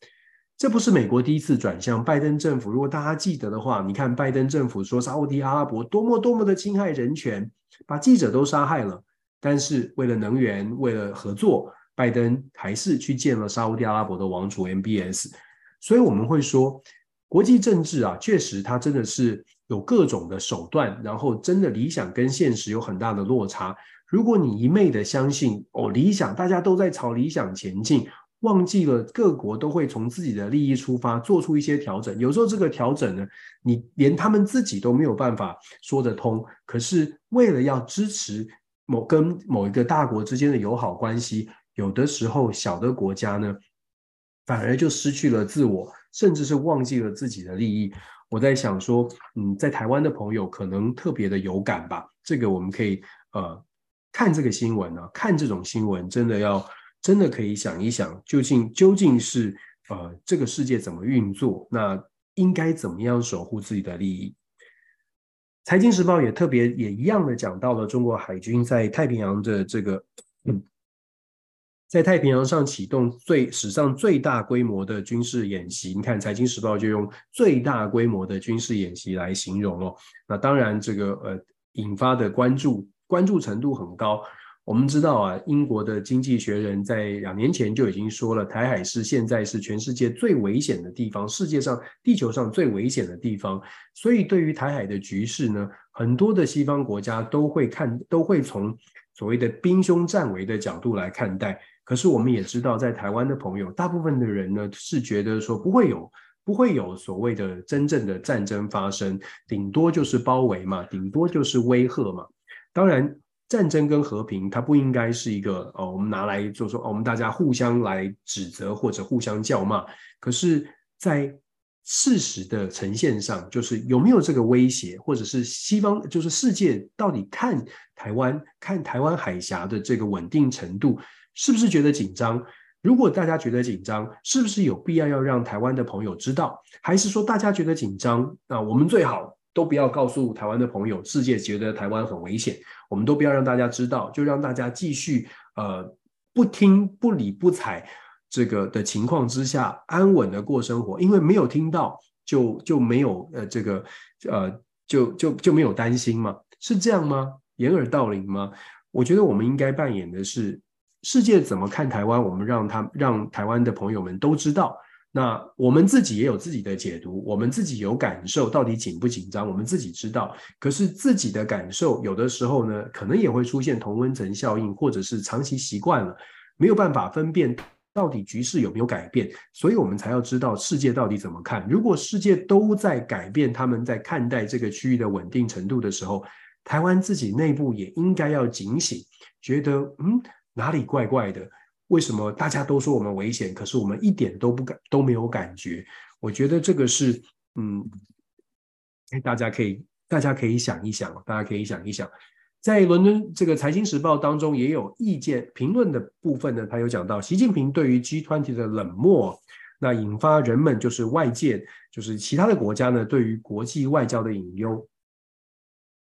这不是美国第一次转向。拜登政府，如果大家记得的话，你看拜登政府说沙乌地阿拉伯多么多么的侵害人权，把记者都杀害了，但是为了能源，为了合作。拜登还是去见了沙乌地阿拉伯的王储 MBS，所以我们会说，国际政治啊，确实它真的是有各种的手段，然后真的理想跟现实有很大的落差。如果你一昧的相信哦，理想大家都在朝理想前进，忘记了各国都会从自己的利益出发做出一些调整，有时候这个调整呢，你连他们自己都没有办法说得通。可是为了要支持某跟某一个大国之间的友好关系。有的时候，小的国家呢，反而就失去了自我，甚至是忘记了自己的利益。我在想说，嗯，在台湾的朋友可能特别的有感吧。这个我们可以呃看这个新闻呢、啊，看这种新闻，真的要真的可以想一想，究竟究竟是呃这个世界怎么运作？那应该怎么样守护自己的利益？财经时报也特别也一样的讲到了中国海军在太平洋的这个嗯。在太平洋上启动最史上最大规模的军事演习，你看《财经时报》就用最大规模的军事演习来形容哦。那当然，这个呃引发的关注关注程度很高。我们知道啊，英国的经济学人在两年前就已经说了，台海是现在是全世界最危险的地方，世界上、地球上最危险的地方。所以，对于台海的局势呢，很多的西方国家都会看，都会从所谓的兵凶战危的角度来看待。可是，我们也知道，在台湾的朋友，大部分的人呢是觉得说不会有，不会有所谓的真正的战争发生，顶多就是包围嘛，顶多就是威吓嘛。当然。战争跟和平，它不应该是一个、哦，我们拿来就说，哦，我们大家互相来指责或者互相叫骂。可是，在事实的呈现上，就是有没有这个威胁，或者是西方，就是世界到底看台湾、看台湾海峡的这个稳定程度，是不是觉得紧张？如果大家觉得紧张，是不是有必要要让台湾的朋友知道？还是说大家觉得紧张，那我们最好都不要告诉台湾的朋友，世界觉得台湾很危险。我们都不要让大家知道，就让大家继续呃不听不理不睬这个的情况之下安稳的过生活，因为没有听到就就没有呃这个呃就就就没有担心嘛，是这样吗？掩耳盗铃吗？我觉得我们应该扮演的是世界怎么看台湾，我们让他让台湾的朋友们都知道。那我们自己也有自己的解读，我们自己有感受，到底紧不紧张，我们自己知道。可是自己的感受有的时候呢，可能也会出现同温层效应，或者是长期习惯了，没有办法分辨到底局势有没有改变，所以我们才要知道世界到底怎么看。如果世界都在改变，他们在看待这个区域的稳定程度的时候，台湾自己内部也应该要警醒，觉得嗯，哪里怪怪的。为什么大家都说我们危险，可是我们一点都不感都没有感觉？我觉得这个是，嗯，大家可以大家可以想一想，大家可以想一想，在伦敦这个财经时报当中也有意见评论的部分呢，他有讲到习近平对于 G20 的冷漠，那引发人们就是外界就是其他的国家呢对于国际外交的隐忧。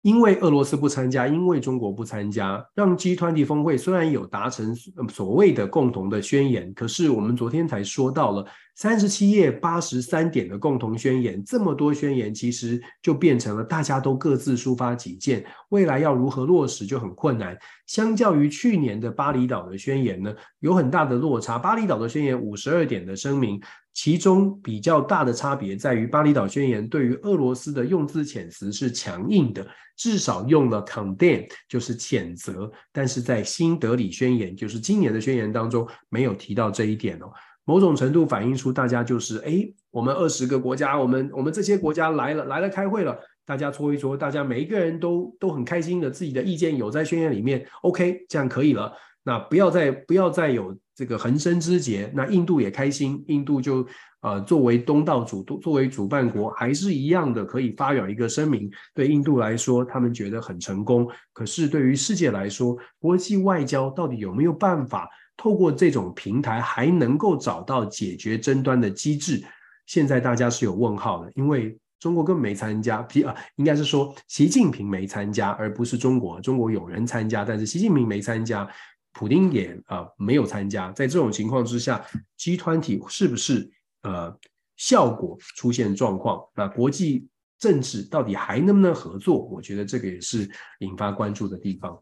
因为俄罗斯不参加，因为中国不参加，让 G20 峰会虽然有达成所谓的共同的宣言，可是我们昨天才说到了三十七页八十三点的共同宣言，这么多宣言其实就变成了大家都各自抒发己见，未来要如何落实就很困难。相较于去年的巴厘岛的宣言呢，有很大的落差。巴厘岛的宣言五十二点的声明。其中比较大的差别在于，巴厘岛宣言对于俄罗斯的用字遣词是强硬的，至少用了 condemn，就是谴责。但是在新德里宣言，就是今年的宣言当中，没有提到这一点哦。某种程度反映出大家就是，哎，我们二十个国家，我们我们这些国家来了来了开会了，大家搓一搓，大家每一个人都都很开心的，自己的意见有在宣言里面，OK，这样可以了。那不要再不要再有这个横生枝节。那印度也开心，印度就呃作为东道主，作为主办国，还是一样的可以发表一个声明。对印度来说，他们觉得很成功。可是对于世界来说，国际外交到底有没有办法透过这种平台，还能够找到解决争端的机制？现在大家是有问号的，因为中国根本没参加，啊，应该是说习近平没参加，而不是中国。中国有人参加，但是习近平没参加。普丁也啊、没有参加，在这种情况之下集团体是不是呃效果出现状况？那国际政治到底还能不能合作？我觉得这个也是引发关注的地方。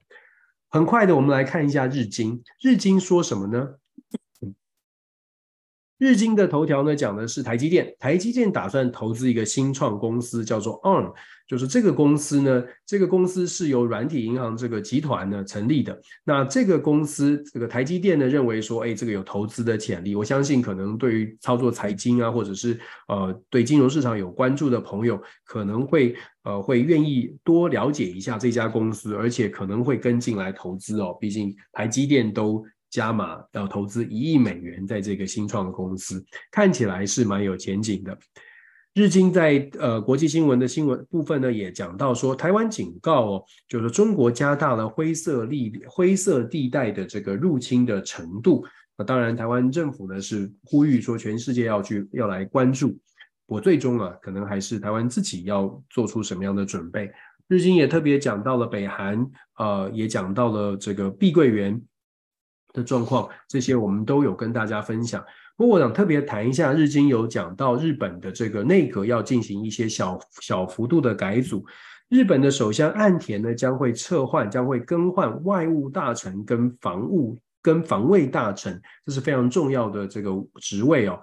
很快的，我们来看一下日经，日经说什么呢？日经的头条呢，讲的是台积电，台积电打算投资一个新创公司，叫做 ARM，就是这个公司呢，这个公司是由软体银行这个集团呢成立的。那这个公司，这个台积电呢认为说，哎，这个有投资的潜力。我相信可能对于操作财经啊，或者是呃对金融市场有关注的朋友，可能会呃会愿意多了解一下这家公司，而且可能会跟进来投资哦。毕竟台积电都。加码要投资一亿美元在这个新创公司，看起来是蛮有前景的。日经在呃国际新闻的新闻部分呢，也讲到说，台湾警告哦，就是中国加大了灰色地灰色地带的这个入侵的程度。那当然，台湾政府呢是呼吁说，全世界要去要来关注。我最终啊，可能还是台湾自己要做出什么样的准备。日经也特别讲到了北韩，呃，也讲到了这个碧桂园。的状况，这些我们都有跟大家分享。不过我想特别谈一下，日经有讲到日本的这个内阁要进行一些小小幅度的改组。日本的首相岸田呢将会撤换，将会更换外务大臣跟防务跟防卫大臣，这是非常重要的这个职位哦。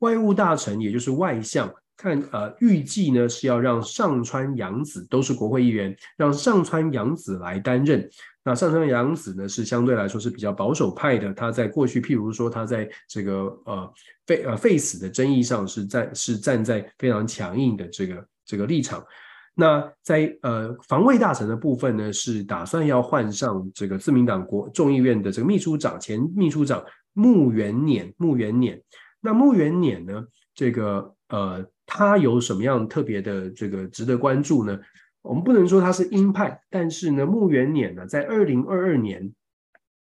外务大臣也就是外相，看呃预计呢是要让上川阳子都是国会议员，让上川阳子来担任。那上川阳子呢是相对来说是比较保守派的，他在过去譬如说他在这个呃废呃废死的争议上是站是站在非常强硬的这个这个立场。那在呃防卫大臣的部分呢，是打算要换上这个自民党国众议院的这个秘书长前秘书长木原稔木原稔。那木原稔呢，这个呃他有什么样特别的这个值得关注呢？我们不能说他是鹰派，但是呢木原稔呢，在二零二二年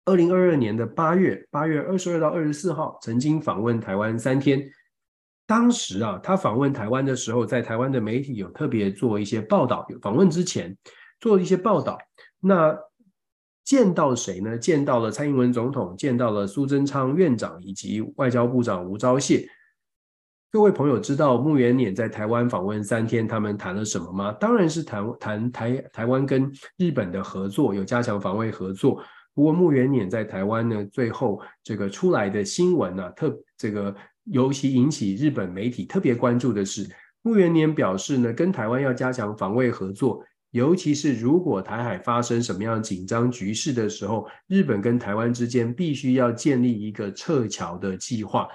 二零二二年的八月八月二十二到二十四号曾经访问台湾三天。当时啊，他访问台湾的时候，在台湾的媒体有特别做一些报道。访问之前做了一些报道。那见到谁呢？见到了蔡英文总统，见到了苏贞昌院长以及外交部长吴钊燮。各位朋友知道木原稔在台湾访问三天，他们谈了什么吗？当然是谈谈台台湾跟日本的合作，有加强防卫合作。不过木原稔在台湾呢，最后这个出来的新闻呢、啊，特这个。尤其引起日本媒体特别关注的是，木原稔表示呢，跟台湾要加强防卫合作，尤其是如果台海发生什么样紧张局势的时候，日本跟台湾之间必须要建立一个撤侨的计划。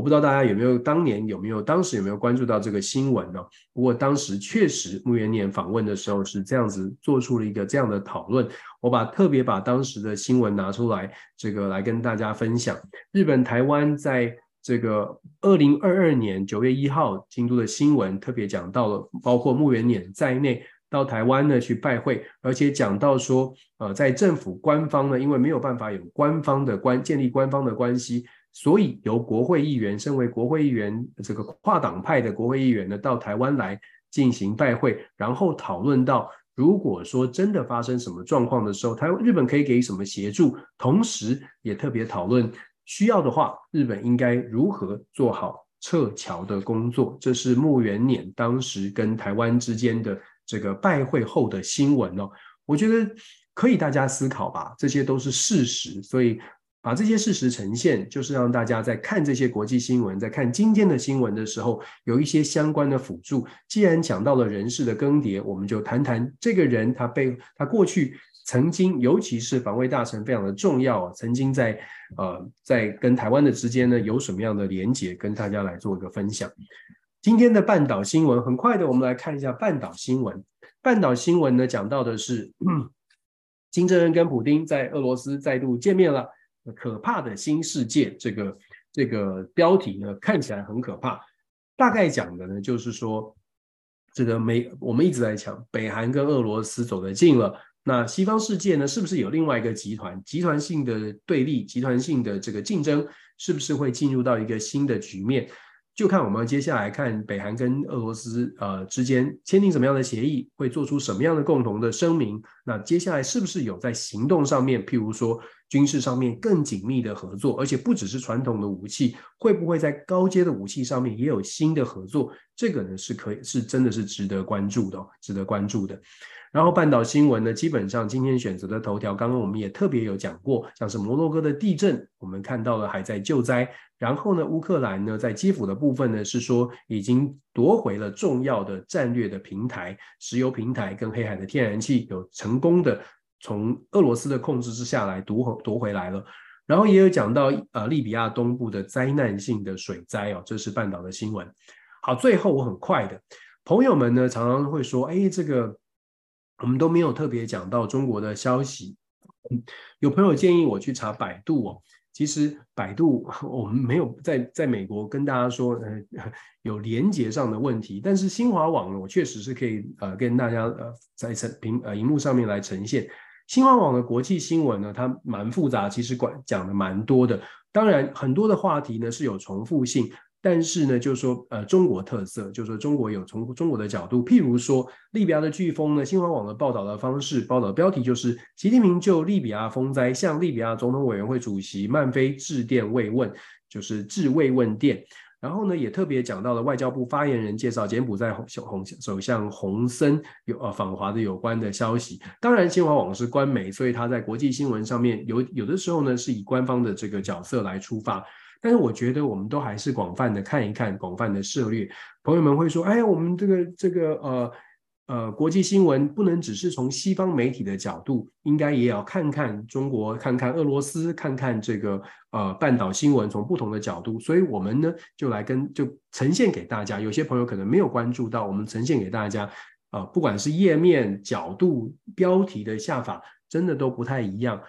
我不知道大家有没有当年有没有当时有没有关注到这个新闻呢？不过当时确实木原年访问的时候是这样子做出了一个这样的讨论。我把特别把当时的新闻拿出来，这个来跟大家分享。日本台湾在这个二零二二年九月一号，京都的新闻特别讲到了，包括木原年在内到台湾呢去拜会，而且讲到说，呃，在政府官方呢，因为没有办法有官方的关建立官方的关系，所以由国会议员，身为国会议员这个跨党派的国会议员呢，到台湾来进行拜会，然后讨论到，如果说真的发生什么状况的时候，台湾日本可以给什么协助，同时也特别讨论。需要的话，日本应该如何做好撤侨的工作？这是木原稔当时跟台湾之间的这个拜会后的新闻哦。我觉得可以大家思考吧，这些都是事实，所以把这些事实呈现，就是让大家在看这些国际新闻，在看今天的新闻的时候，有一些相关的辅助。既然讲到了人事的更迭，我们就谈谈这个人他被他过去。曾经，尤其是防卫大臣非常的重要。曾经在呃，在跟台湾的之间呢，有什么样的连结，跟大家来做一个分享。今天的半岛新闻，很快的，我们来看一下半岛新闻。半岛新闻呢，讲到的是 金正恩跟普丁在俄罗斯再度见面了。可怕的新世界，这个这个标题呢，看起来很可怕。大概讲的呢，就是说，这个美我们一直在讲，北韩跟俄罗斯走得近了。那西方世界呢，是不是有另外一个集团，集团性的对立，集团性的这个竞争，是不是会进入到一个新的局面？就看我们接下来看北韩跟俄罗斯呃之间签订什么样的协议，会做出什么样的共同的声明。那接下来是不是有在行动上面，譬如说军事上面更紧密的合作，而且不只是传统的武器，会不会在高阶的武器上面也有新的合作？这个呢是可以是真的是值得关注的，值得关注的。然后半岛新闻呢，基本上今天选择的头条，刚刚我们也特别有讲过，像是摩洛哥的地震，我们看到了还在救灾。然后呢，乌克兰呢，在基辅的部分呢，是说已经夺回了重要的战略的平台，石油平台跟黑海的天然气有成功的从俄罗斯的控制之下来夺回夺回来了。然后也有讲到呃，利比亚东部的灾难性的水灾哦，这是半岛的新闻。好，最后我很快的朋友们呢，常常会说，哎，这个。我们都没有特别讲到中国的消息。有朋友建议我去查百度哦，其实百度我们没有在在美国跟大家说，呃，有连接上的问题。但是新华网呢，我确实是可以呃跟大家呃在呈屏呃荧幕上面来呈现。新华网的国际新闻呢，它蛮复杂，其实管讲的蛮多的。当然很多的话题呢是有重复性。但是呢，就是说，呃，中国特色，就是说，中国有从中国的角度，譬如说，利比亚的飓风呢，新华网的报道的方式，报道标题就是习近平就利比亚风灾向利比亚总统委员会主席曼菲致电慰问，就是致慰问电。然后呢，也特别讲到了外交部发言人介绍柬埔寨红首相洪森有呃访华的有关的消息。当然，新华网是官媒，所以他在国际新闻上面有有的时候呢是以官方的这个角色来出发。但是我觉得我们都还是广泛的看一看，广泛的涉猎。朋友们会说：“哎，我们这个这个呃。”呃，国际新闻不能只是从西方媒体的角度，应该也要看看中国，看看俄罗斯，看看这个呃半岛新闻，从不同的角度。所以，我们呢就来跟就呈现给大家。有些朋友可能没有关注到，我们呈现给大家，呃，不管是页面角度、标题的下法，真的都不太一样，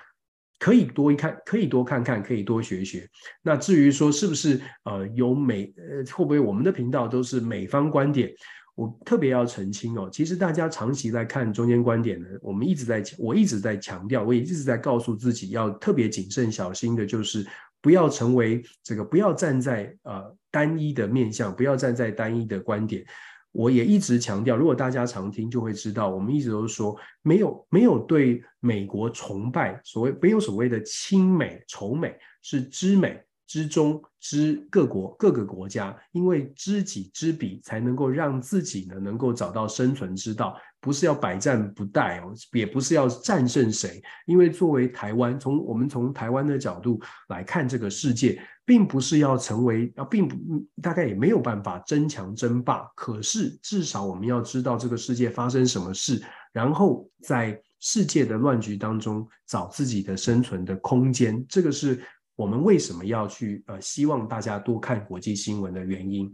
可以多一看，可以多看看，可以多学学。那至于说是不是呃有美呃会不会我们的频道都是美方观点？我特别要澄清哦，其实大家长期在看中间观点呢，我们一直在，我一直在强调，我也一直在告诉自己要特别谨慎小心的，就是不要成为这个，不要站在呃单一的面向，不要站在单一的观点。我也一直强调，如果大家常听就会知道，我们一直都说没有没有对美国崇拜，所谓没有所谓的亲美仇美，是知美。之中知各国各个国家，因为知己知彼，才能够让自己呢能够找到生存之道，不是要百战不殆哦，也不是要战胜谁。因为作为台湾，从我们从台湾的角度来看这个世界，并不是要成为啊，并不大概也没有办法争强争霸。可是至少我们要知道这个世界发生什么事，然后在世界的乱局当中找自己的生存的空间。这个是。我们为什么要去呃，希望大家多看国际新闻的原因？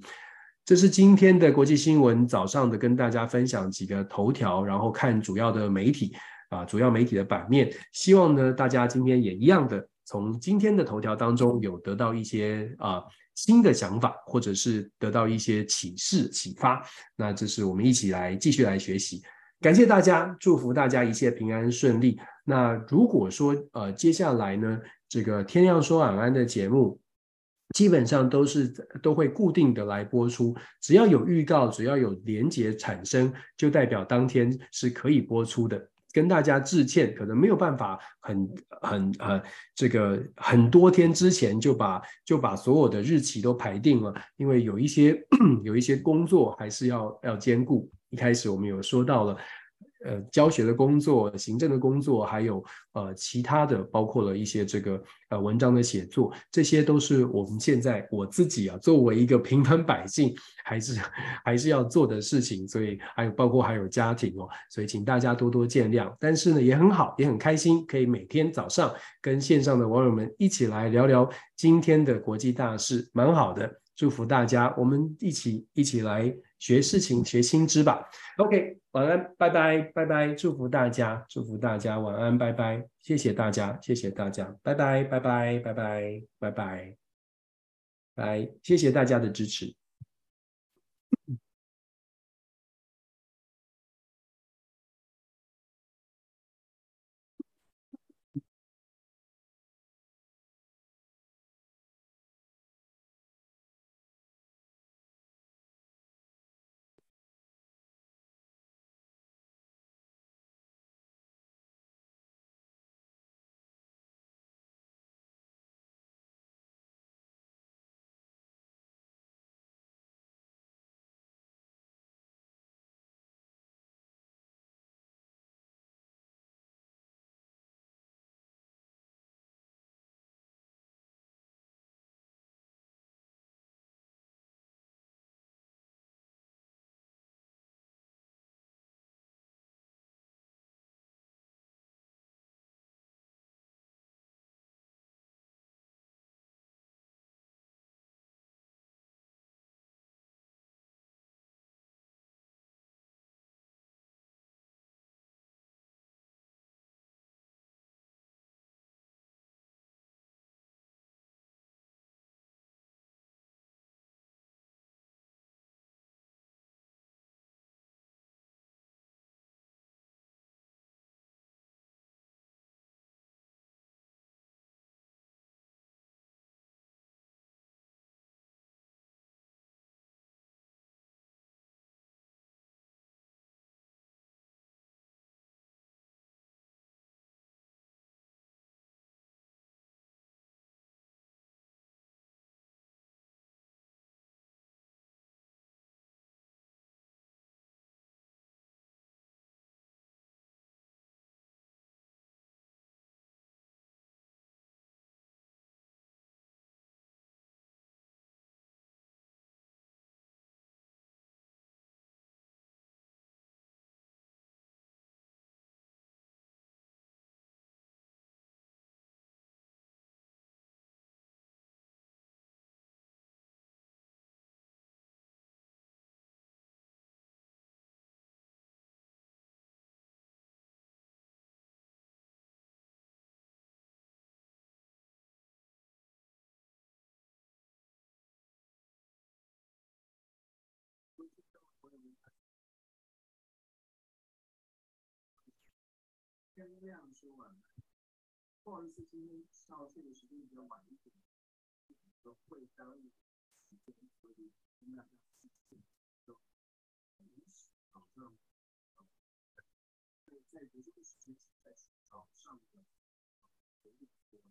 这是今天的国际新闻早上的跟大家分享几个头条，然后看主要的媒体啊，主要媒体的版面。希望呢，大家今天也一样的从今天的头条当中有得到一些啊新的想法，或者是得到一些启示启发。那这是我们一起来继续来学习。感谢大家，祝福大家一切平安顺利。那如果说呃接下来呢，这个天亮说晚安的节目，基本上都是都会固定的来播出。只要有预告，只要有连结产生，就代表当天是可以播出的。跟大家致歉，可能没有办法很很呃这个很多天之前就把就把所有的日期都排定了，因为有一些 有一些工作还是要要兼顾。一开始我们有说到了。呃，教学的工作、行政的工作，还有呃其他的，包括了一些这个呃文章的写作，这些都是我们现在我自己啊，作为一个平凡百姓，还是还是要做的事情。所以还有包括还有家庭哦，所以请大家多多见谅。但是呢，也很好，也很开心，可以每天早上跟线上的网友们一起来聊聊今天的国际大事，蛮好的。祝福大家，我们一起一起来学事情、学新知吧。OK，晚安，拜拜，拜拜，祝福大家，祝福大家，晚安，拜拜，谢谢大家，谢谢大家，拜拜，拜拜，拜拜，拜拜，拜，谢谢大家的支持。天亮说晚安。不好意思，今天上线的时间比较晚一点，都会耽误时间，所以大家记得就临时保证。在读书的时间在早上的会有些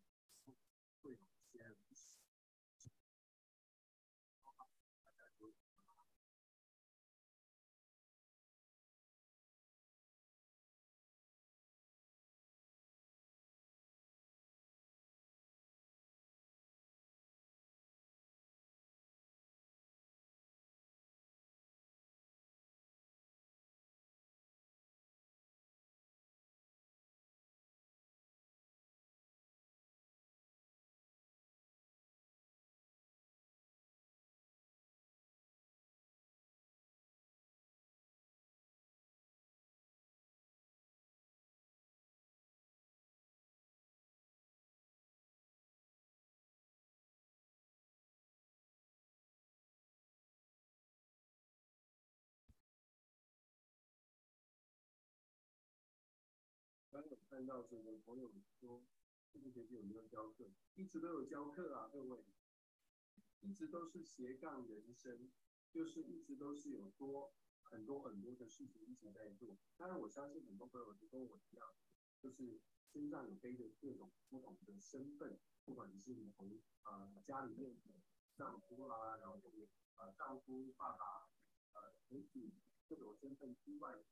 刚有看到这个朋友说，这个学期有没有教课？一直都有教课啊，各位，一直都是斜杠人生，就是一直都是有多很多很多的事情一直在做。当然，我相信很多朋友都跟我一样，就是身上有背着各种不同的身份，不管你是从啊、呃、家里面的丈夫啦，然后就是啊丈夫、爸爸、呃子女各种身份之外。